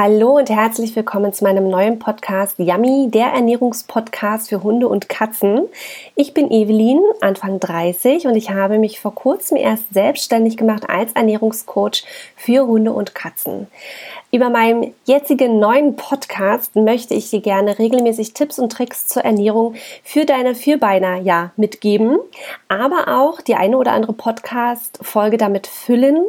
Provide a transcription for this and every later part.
Hallo und herzlich willkommen zu meinem neuen Podcast Yummy, der Ernährungspodcast für Hunde und Katzen. Ich bin Evelyn, Anfang 30 und ich habe mich vor kurzem erst selbstständig gemacht als Ernährungscoach für Hunde und Katzen. Über meinen jetzigen neuen Podcast möchte ich dir gerne regelmäßig Tipps und Tricks zur Ernährung für deine Vierbeiner ja mitgeben, aber auch die eine oder andere Podcast-Folge damit füllen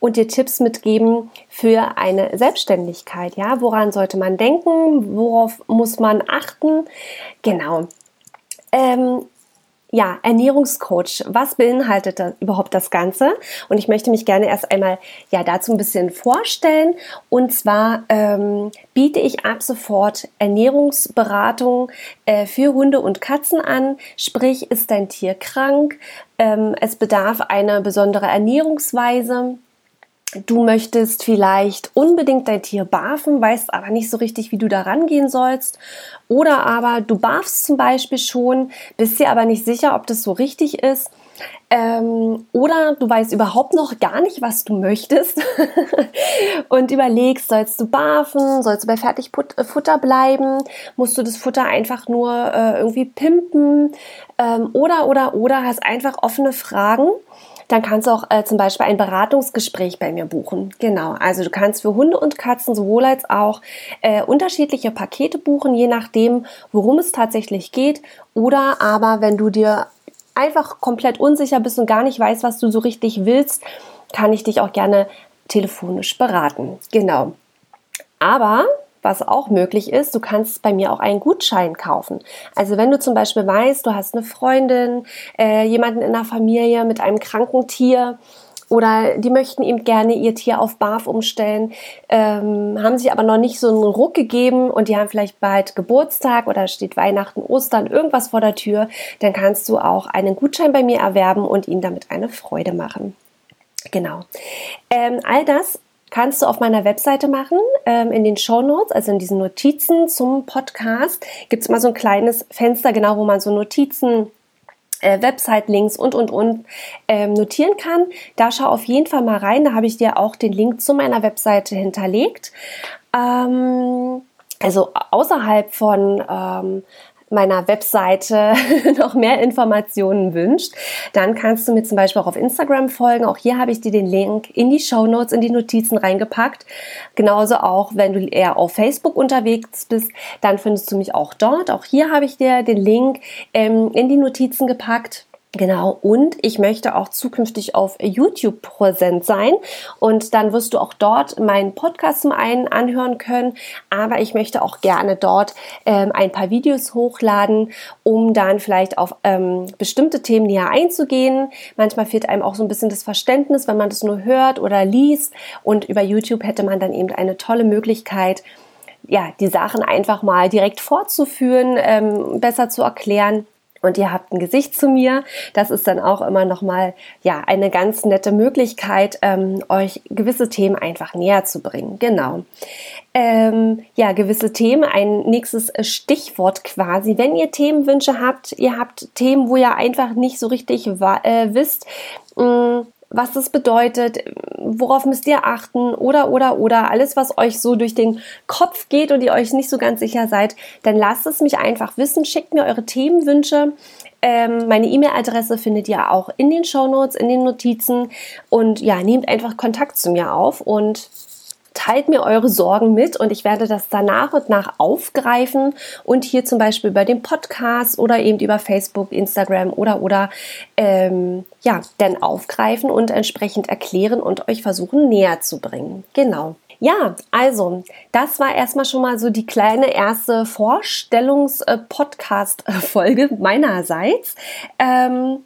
und dir Tipps mitgeben für eine Selbstständigkeit. Ja, woran sollte man denken? Worauf muss man achten? Genau. Ähm, ja, Ernährungscoach. Was beinhaltet da überhaupt das Ganze? Und ich möchte mich gerne erst einmal ja dazu ein bisschen vorstellen. Und zwar ähm, biete ich ab sofort Ernährungsberatung äh, für Hunde und Katzen an. Sprich, ist dein Tier krank? Ähm, es bedarf einer besonderen Ernährungsweise Du möchtest vielleicht unbedingt dein Tier barfen, weißt aber nicht so richtig, wie du da rangehen sollst. Oder aber du barfst zum Beispiel schon, bist dir aber nicht sicher, ob das so richtig ist. Ähm, oder du weißt überhaupt noch gar nicht, was du möchtest und überlegst, sollst du barfen, sollst du bei Fertigfutter bleiben, musst du das Futter einfach nur äh, irgendwie pimpen ähm, oder, oder, oder hast einfach offene Fragen dann kannst du auch äh, zum Beispiel ein Beratungsgespräch bei mir buchen. Genau, also du kannst für Hunde und Katzen sowohl als auch äh, unterschiedliche Pakete buchen, je nachdem, worum es tatsächlich geht. Oder aber, wenn du dir einfach komplett unsicher bist und gar nicht weißt, was du so richtig willst, kann ich dich auch gerne telefonisch beraten. Genau. Aber was auch möglich ist, du kannst bei mir auch einen Gutschein kaufen. Also wenn du zum Beispiel weißt, du hast eine Freundin, äh, jemanden in der Familie mit einem kranken Tier, oder die möchten eben gerne ihr Tier auf Barf umstellen, ähm, haben sich aber noch nicht so einen Ruck gegeben und die haben vielleicht bald Geburtstag oder steht Weihnachten, Ostern, irgendwas vor der Tür, dann kannst du auch einen Gutschein bei mir erwerben und ihnen damit eine Freude machen. Genau. Ähm, all das kannst du auf meiner Webseite machen. Ähm, in den Show Notes, also in diesen Notizen zum Podcast, gibt es mal so ein kleines Fenster, genau, wo man so Notizen äh, Website-Links und, und, und ähm, notieren kann. Da schau auf jeden Fall mal rein. Da habe ich dir auch den Link zu meiner Webseite hinterlegt. Ähm, also außerhalb von ähm, meiner Webseite noch mehr Informationen wünscht, dann kannst du mir zum Beispiel auch auf Instagram folgen. Auch hier habe ich dir den Link in die Show Notes, in die Notizen reingepackt. Genauso auch, wenn du eher auf Facebook unterwegs bist, dann findest du mich auch dort. Auch hier habe ich dir den Link ähm, in die Notizen gepackt. Genau, und ich möchte auch zukünftig auf YouTube präsent sein. Und dann wirst du auch dort meinen Podcast zum einen anhören können, aber ich möchte auch gerne dort ähm, ein paar Videos hochladen, um dann vielleicht auf ähm, bestimmte Themen näher einzugehen. Manchmal fehlt einem auch so ein bisschen das Verständnis, wenn man das nur hört oder liest. Und über YouTube hätte man dann eben eine tolle Möglichkeit, ja, die Sachen einfach mal direkt fortzuführen, ähm, besser zu erklären und ihr habt ein Gesicht zu mir. Das ist dann auch immer noch mal ja eine ganz nette Möglichkeit, ähm, euch gewisse Themen einfach näher zu bringen. Genau. Ähm, ja, gewisse Themen. Ein nächstes Stichwort quasi. Wenn ihr Themenwünsche habt, ihr habt Themen, wo ihr einfach nicht so richtig äh, wisst. Mh, mm, was das bedeutet, worauf müsst ihr achten oder, oder, oder alles, was euch so durch den Kopf geht und ihr euch nicht so ganz sicher seid, dann lasst es mich einfach wissen, schickt mir eure Themenwünsche. Ähm, meine E-Mail-Adresse findet ihr auch in den Show Notes, in den Notizen und ja, nehmt einfach Kontakt zu mir auf und teilt mir eure Sorgen mit und ich werde das dann nach und nach aufgreifen und hier zum Beispiel über den Podcast oder eben über Facebook, Instagram oder oder ähm, ja, dann aufgreifen und entsprechend erklären und euch versuchen näher zu bringen. Genau. Ja, also, das war erstmal schon mal so die kleine erste Vorstellungs-Podcast-Folge meinerseits. Ähm,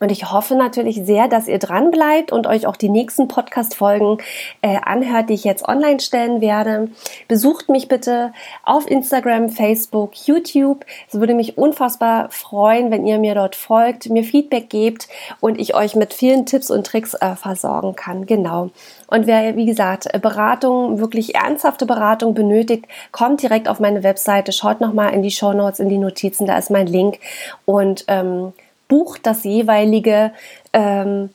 und ich hoffe natürlich sehr, dass ihr dran bleibt und euch auch die nächsten Podcast-Folgen äh, anhört, die ich jetzt online stellen werde. Besucht mich bitte auf Instagram, Facebook, YouTube. Es würde mich unfassbar freuen, wenn ihr mir dort folgt, mir Feedback gebt und ich euch mit vielen Tipps und Tricks äh, versorgen kann. Genau. Und wer, wie gesagt, Beratung, wirklich ernsthafte Beratung benötigt, kommt direkt auf meine Webseite, schaut nochmal in die Show Notes, in die Notizen, da ist mein Link und ähm, bucht das jeweilige ähm,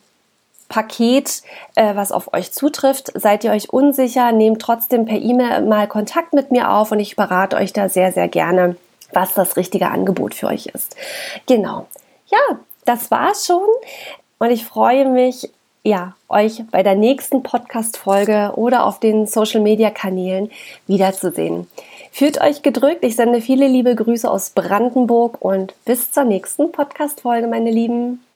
Paket, äh, was auf euch zutrifft. Seid ihr euch unsicher, nehmt trotzdem per E-Mail mal Kontakt mit mir auf und ich berate euch da sehr, sehr gerne, was das richtige Angebot für euch ist. Genau. Ja, das war's schon und ich freue mich, ja, euch bei der nächsten Podcast-Folge oder auf den Social-Media-Kanälen wiederzusehen. Fühlt euch gedrückt. Ich sende viele liebe Grüße aus Brandenburg und bis zur nächsten Podcast-Folge, meine Lieben.